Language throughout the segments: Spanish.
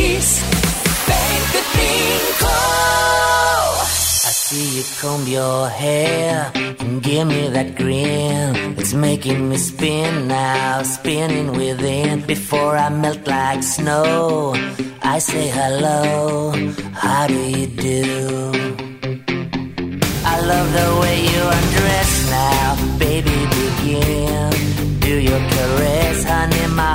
Kiss 25. I see you comb your hair and give me that grin. It's making me spin now, spinning within. Before I melt like snow, I say hello. How do you do? I love the way you undress now, baby. Begin. Do your caress, honey. My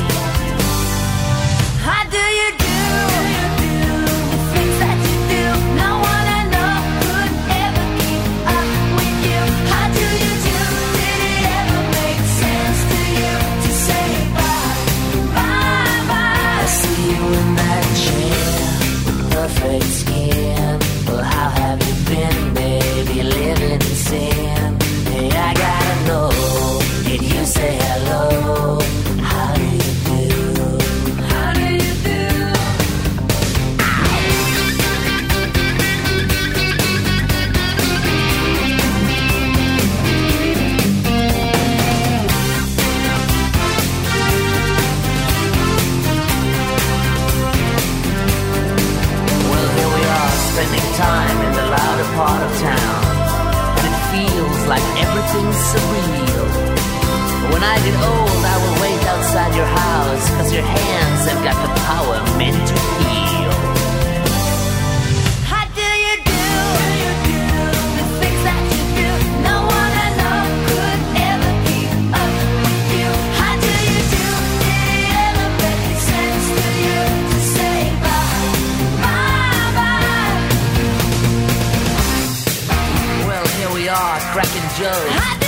Perfect skin. Well, how have you been, baby? Living time in the louder part of town. And it feels like everything's surreal. When I get old, I will wait outside your house, cause your hands have got the power meant to heal. Cracking Joe. Hot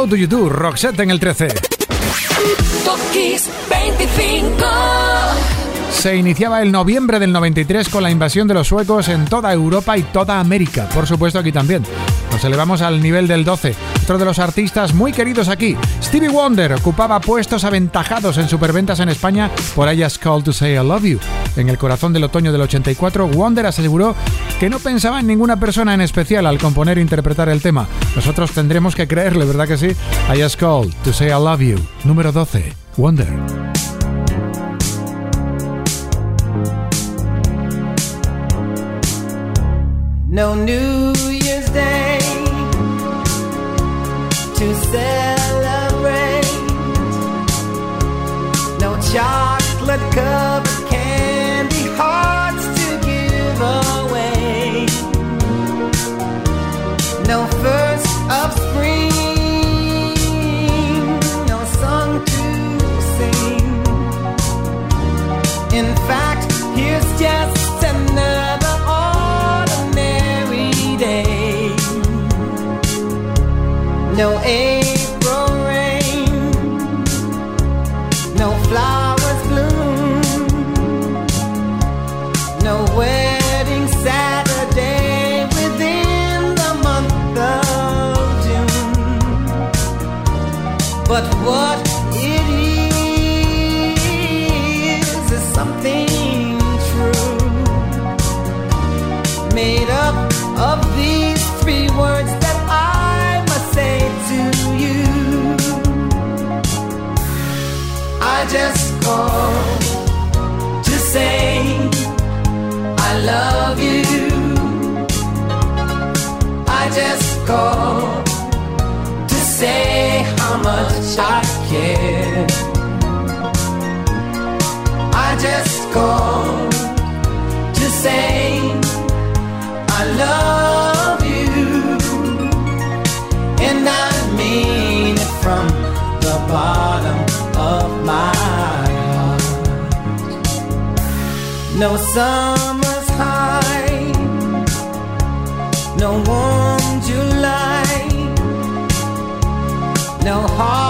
How do you do, Roxette en el 13. Top Kiss 25. Se iniciaba el noviembre del 93 con la invasión de los suecos en toda Europa y toda América. Por supuesto aquí también. Nos elevamos al nivel del 12. Otro de los artistas muy queridos aquí, Stevie Wonder, ocupaba puestos aventajados en superventas en España por I Just Called to Say I Love You. En el corazón del otoño del 84, Wonder aseguró que no pensaba en ninguna persona en especial al componer e interpretar el tema. Nosotros tendremos que creerle, ¿verdad que sí? I Just Called to Say I Love You. Número 12. Wonder. No New Year's Day to celebrate. No chocolate covered No first of spring. No song to sing. In fact, here's just another ordinary day. No April I can. I just called to say I love you, and I mean it from the bottom of my heart. No summer's high, no warm July, no heart.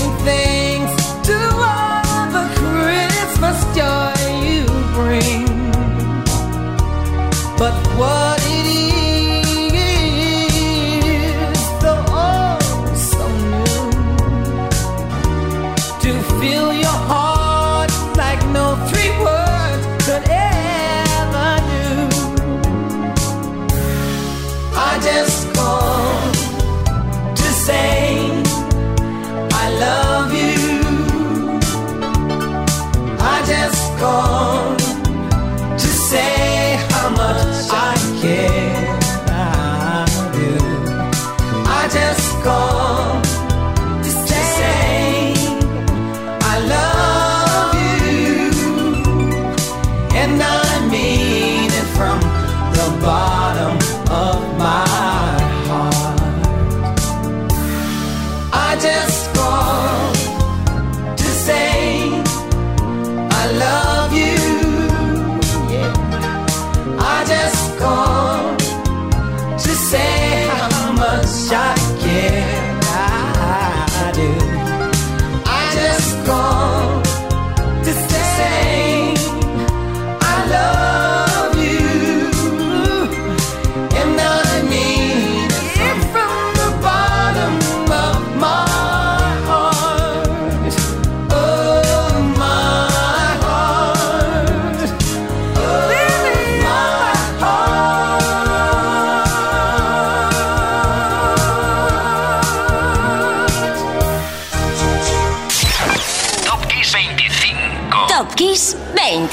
what yeah.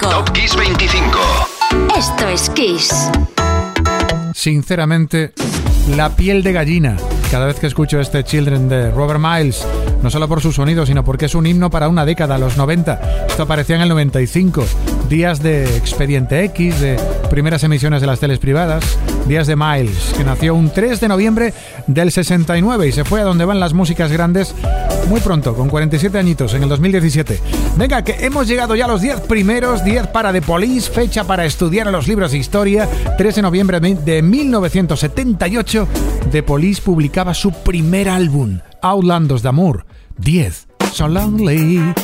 Top Kiss 25. Esto es Kiss. Sinceramente, la piel de gallina. Cada vez que escucho este Children de Robert Miles, no solo por su sonido, sino porque es un himno para una década, los 90. Esto aparecía en el 95. Días de Expediente X, de primeras emisiones de las teles privadas, Días de Miles, que nació un 3 de noviembre del 69 y se fue a donde van las músicas grandes muy pronto, con 47 añitos, en el 2017. Venga, que hemos llegado ya a los 10 primeros, 10 para The Police, fecha para estudiar en los libros de historia, 3 de noviembre de 1978, The Police publicaba su primer álbum, Outlandos de Amor, 10, So Lonely.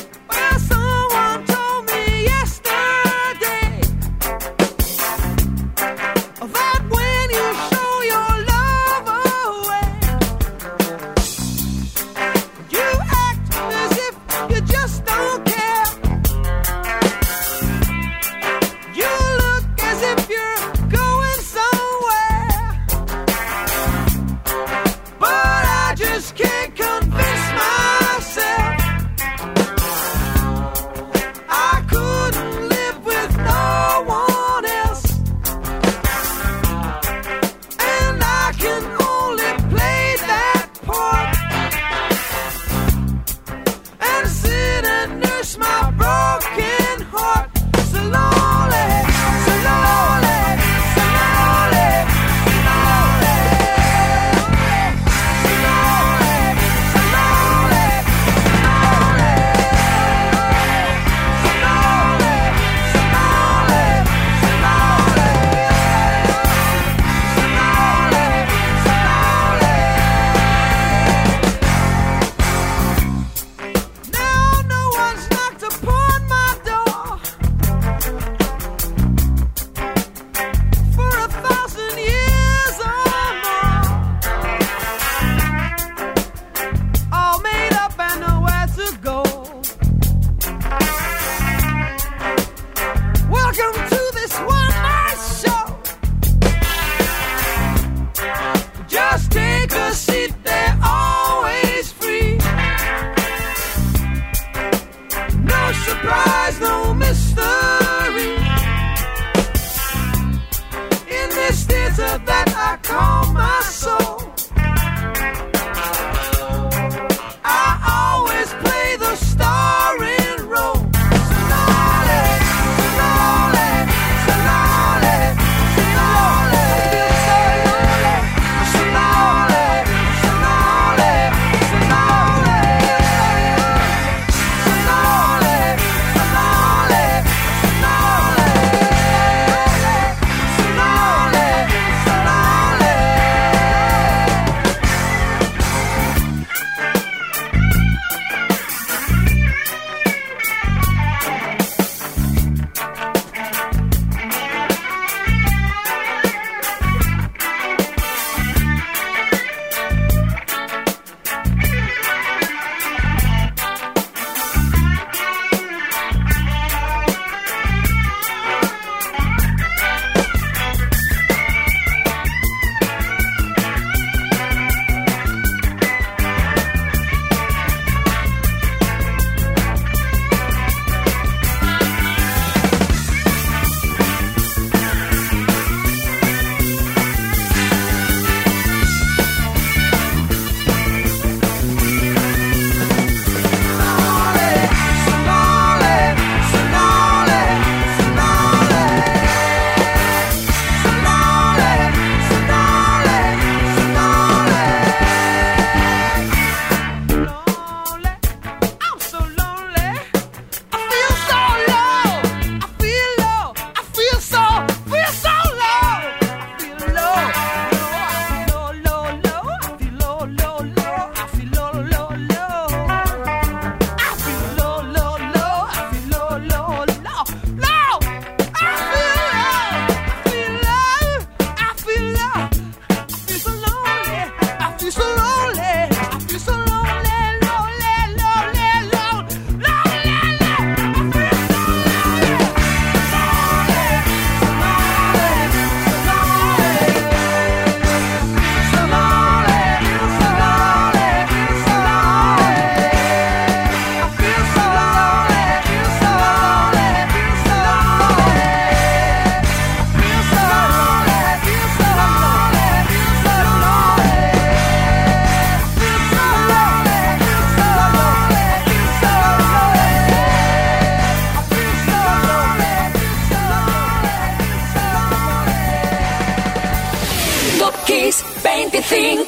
Thing.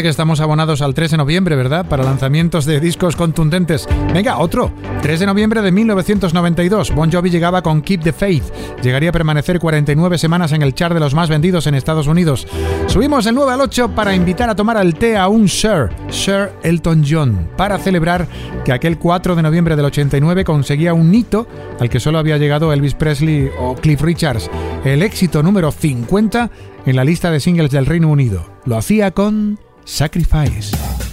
Que estamos abonados al 3 de noviembre, ¿verdad? Para lanzamientos de discos contundentes. Venga, otro. 3 de noviembre de 1992. Bon Jovi llegaba con Keep the Faith. Llegaría a permanecer 49 semanas en el char de los más vendidos en Estados Unidos. Subimos el 9 al 8 para invitar a tomar al té a un Sir, Sir Elton John, para celebrar que aquel 4 de noviembre del 89 conseguía un hito al que solo había llegado Elvis Presley o Cliff Richards, el éxito número 50 en la lista de singles del Reino Unido. Lo hacía con Sacrifice.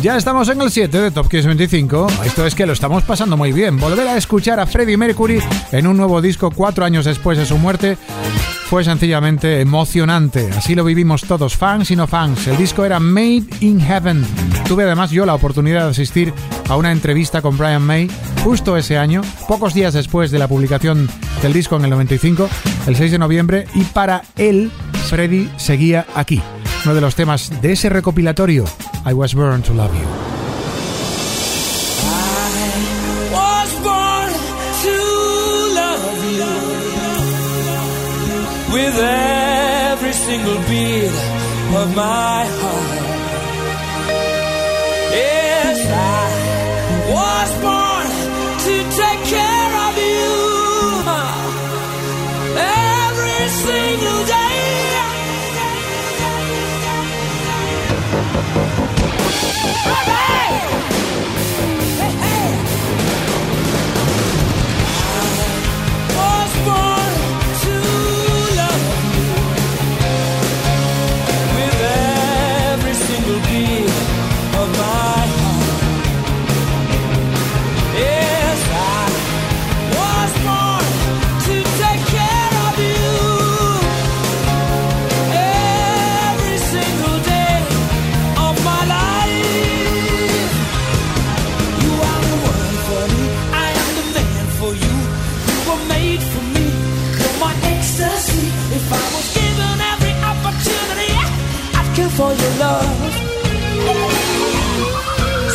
Ya estamos en el 7 de Top Kiss 25. Esto es que lo estamos pasando muy bien. Volver a escuchar a Freddie Mercury en un nuevo disco cuatro años después de su muerte fue sencillamente emocionante. Así lo vivimos todos, fans y no fans. El disco era Made in Heaven. Tuve además yo la oportunidad de asistir a una entrevista con Brian May justo ese año, pocos días después de la publicación del disco en el 95, el 6 de noviembre, y para él, Freddie seguía aquí. Uno de los temas de ese recopilatorio I was born to love you. With every single beat of my heart. Hey! for your love.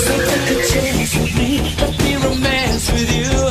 So take a chance with me, let me romance with you.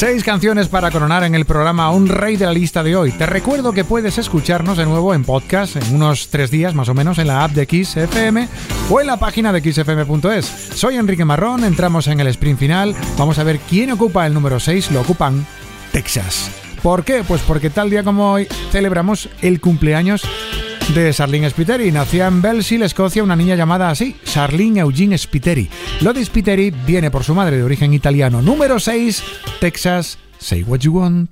Seis canciones para coronar en el programa Un Rey de la lista de hoy. Te recuerdo que puedes escucharnos de nuevo en podcast en unos tres días más o menos en la app de Kiss FM o en la página de kissfm.es. Soy Enrique Marrón, entramos en el sprint final. Vamos a ver quién ocupa el número 6. Lo ocupan Texas. ¿Por qué? Pues porque tal día como hoy celebramos el cumpleaños de Charlene Spiteri. Nacía en Belleville, Escocia, una niña llamada así, Charlene Eugene Spiteri. Lo de Spiteri viene por su madre de origen italiano. Número 6, Texas, Say What You Want.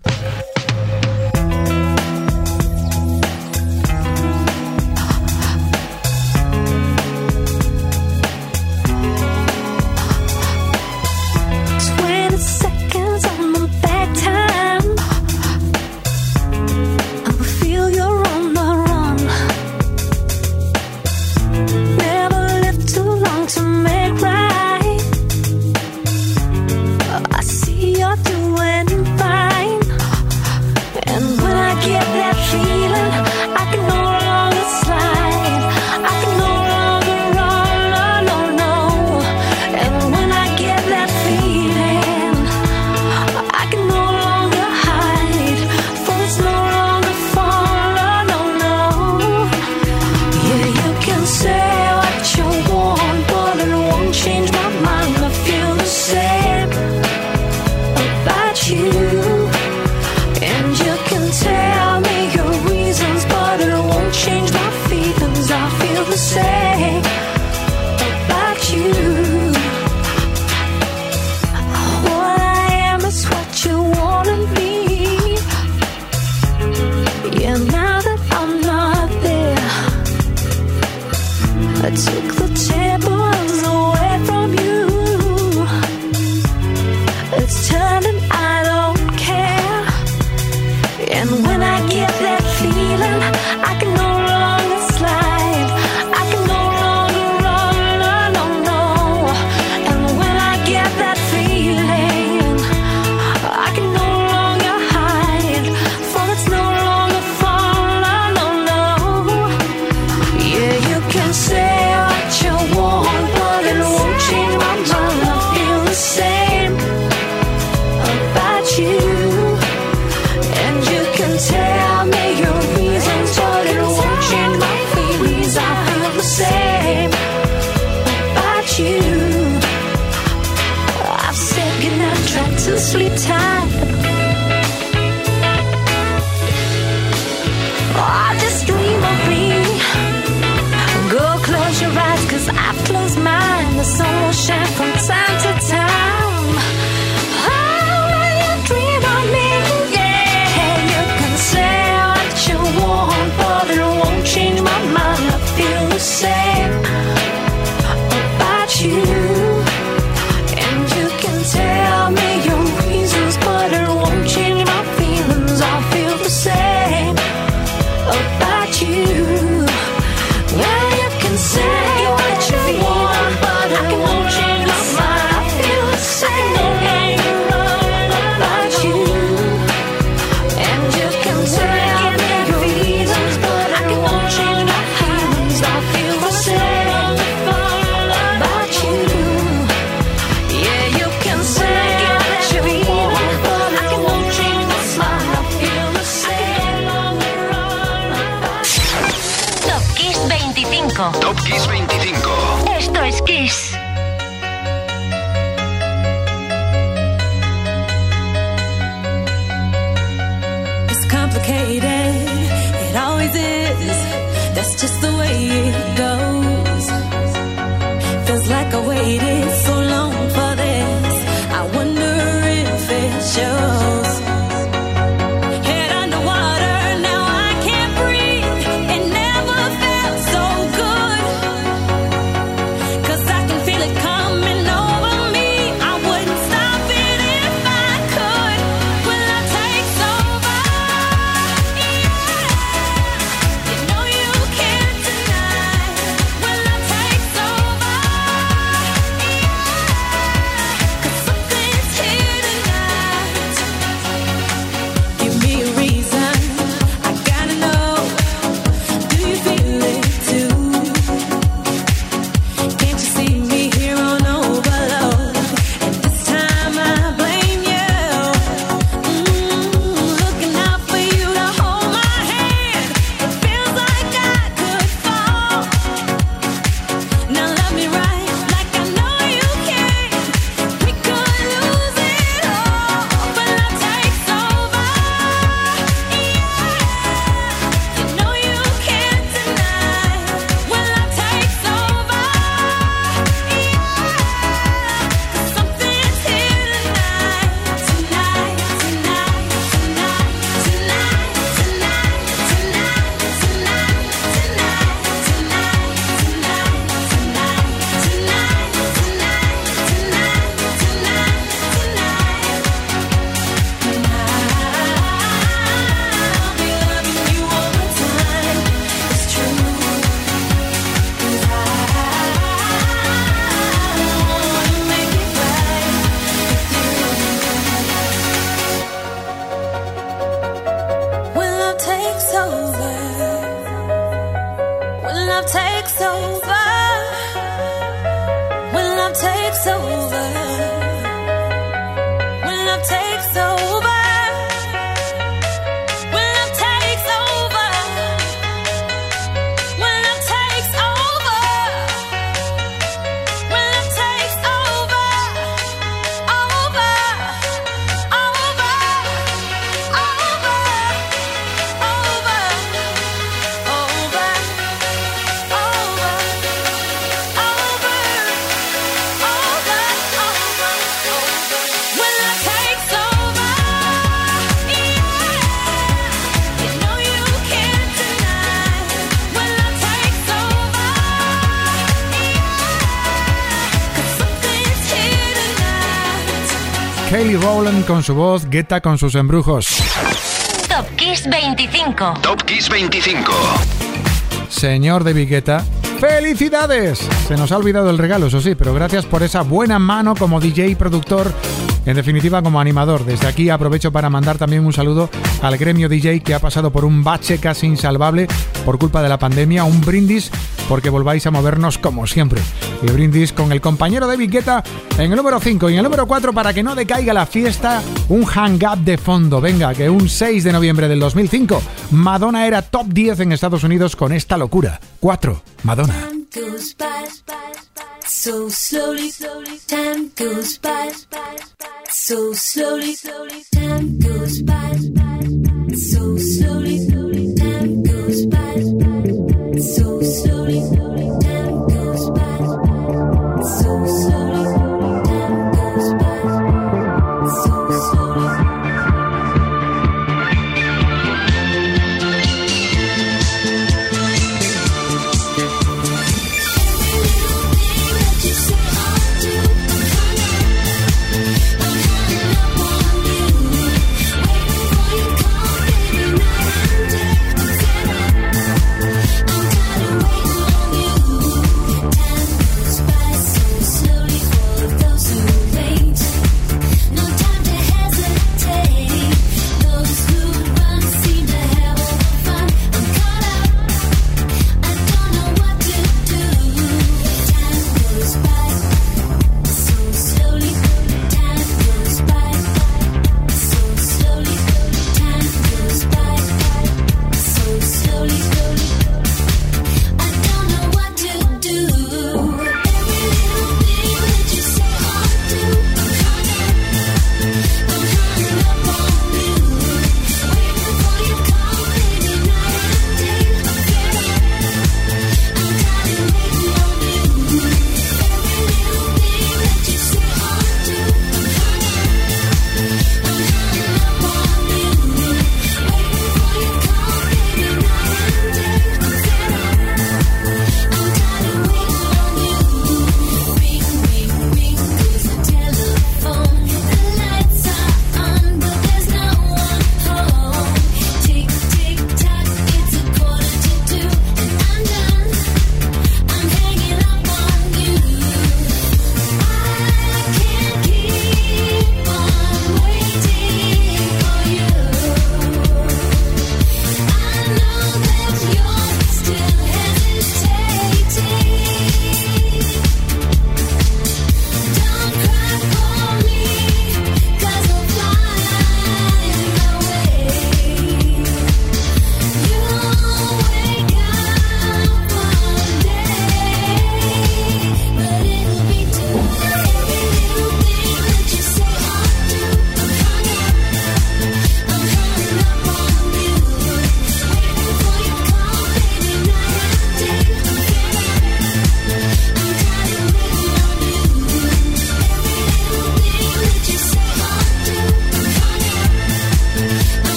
Kelly Rowland con su voz, Guetta con sus embrujos. Top Kiss 25. Top Kiss 25. Señor de Guetta, ¡felicidades! Se nos ha olvidado el regalo, eso sí, pero gracias por esa buena mano como DJ y productor en definitiva, como animador, desde aquí aprovecho para mandar también un saludo al gremio DJ que ha pasado por un bache casi insalvable por culpa de la pandemia, un brindis porque volváis a movernos como siempre. Y brindis con el compañero de Viqueta en el número 5 y en el número 4 para que no decaiga la fiesta, un hang up de fondo. Venga, que un 6 de noviembre del 2005, Madonna era top 10 en Estados Unidos con esta locura. 4. Madonna. So slowly, time goes by. So slowly, time goes by. So slowly, So slowly,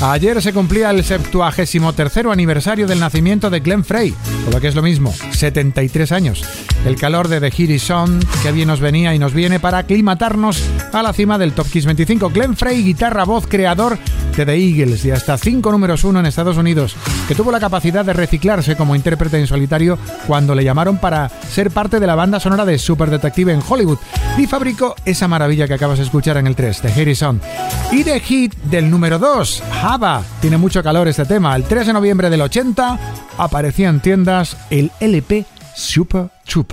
Ayer se cumplía el 73 aniversario del nacimiento de Glenn Frey, o lo que es lo mismo, 73 años. El calor de The Is On, que bien nos venía y nos viene para aclimatarnos a la cima del Top Kiss 25. Glenn Frey, guitarra, voz, creador de Eagles y hasta 5 números 1 en Estados Unidos, que tuvo la capacidad de reciclarse como intérprete en solitario cuando le llamaron para ser parte de la banda sonora de Super Detective en Hollywood y fabricó esa maravilla que acabas de escuchar en el 3, The Heat Is On. Y The Hit del número 2, Java. Tiene mucho calor este tema. El 3 de noviembre del 80 aparecía en tiendas el LP Super blue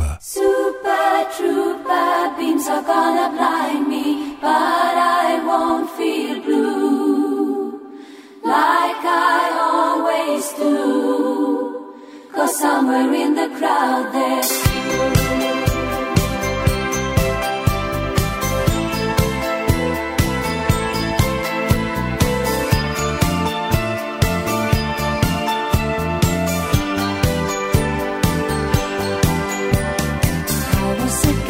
like I always do. Cause somewhere in the crowd there's I was sick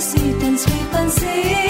si and sweet and sweet.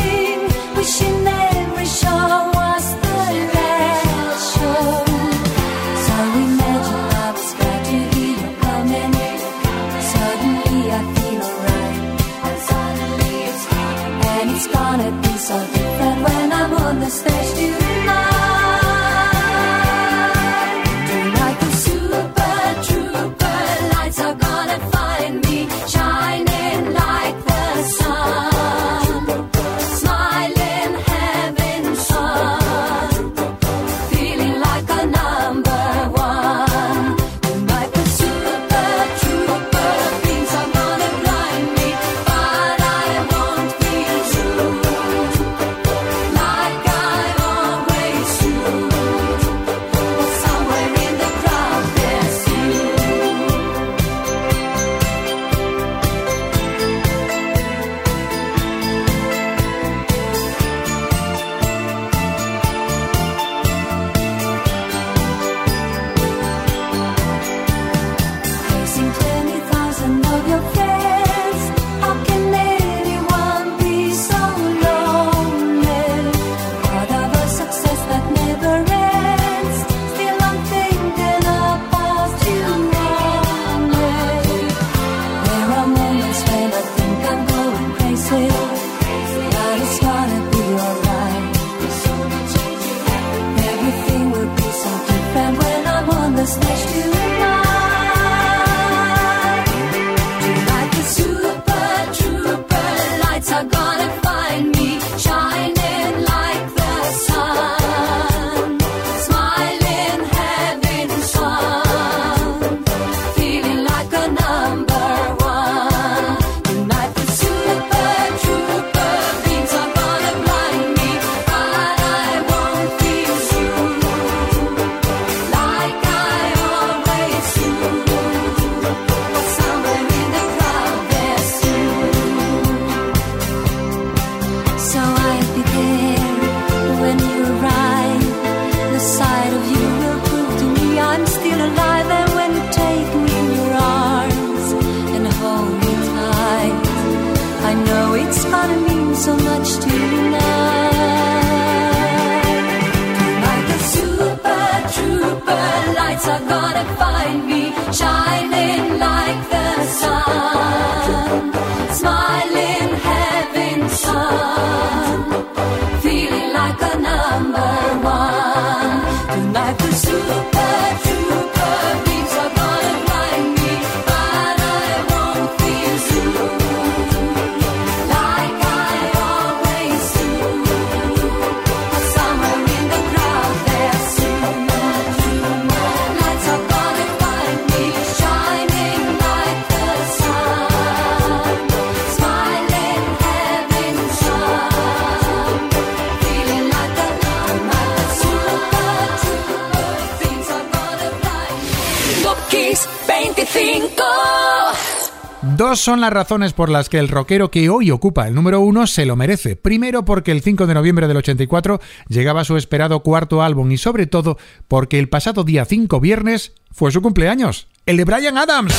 Son las razones por las que el rockero que hoy ocupa el número uno se lo merece. Primero porque el 5 de noviembre del 84 llegaba su esperado cuarto álbum y sobre todo porque el pasado día 5 viernes fue su cumpleaños, el de Brian Adams.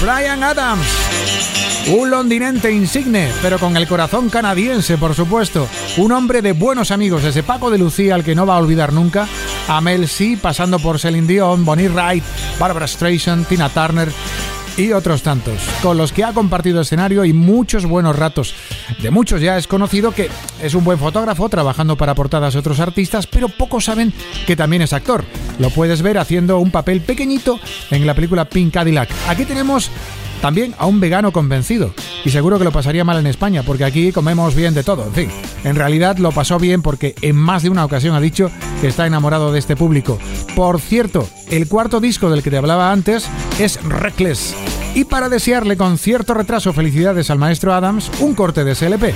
Brian Adams. Un londinense insigne, pero con el corazón canadiense, por supuesto. Un hombre de buenos amigos, desde Paco de Lucía, al que no va a olvidar nunca, a Mel C, pasando por Celine Dion, Bonnie Wright, Barbara Streisand, Tina Turner y otros tantos, con los que ha compartido escenario y muchos buenos ratos. De muchos ya es conocido que es un buen fotógrafo trabajando para portadas de otros artistas, pero pocos saben que también es actor. Lo puedes ver haciendo un papel pequeñito en la película Pink Cadillac. Aquí tenemos también a un vegano convencido. Y seguro que lo pasaría mal en España, porque aquí comemos bien de todo. En fin, en realidad lo pasó bien porque en más de una ocasión ha dicho que está enamorado de este público. Por cierto, el cuarto disco del que te hablaba antes es Reckless. Y para desearle con cierto retraso felicidades al maestro Adams, un corte de SLP.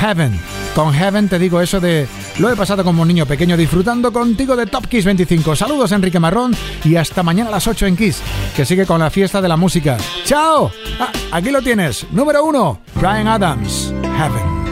Heaven. Con Heaven te digo eso de lo he pasado como un niño pequeño disfrutando contigo de Top Kiss 25. Saludos Enrique Marrón y hasta mañana a las 8 en Kiss, que sigue con la fiesta de la música. ¡Chao! Ah, aquí lo tienes. Número 1, Brian Adams. Heaven.